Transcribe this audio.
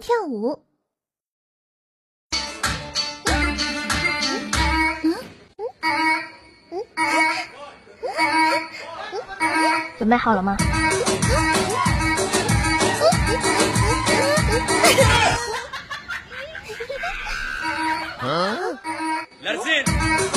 跳舞，准备好了吗？嗯，来。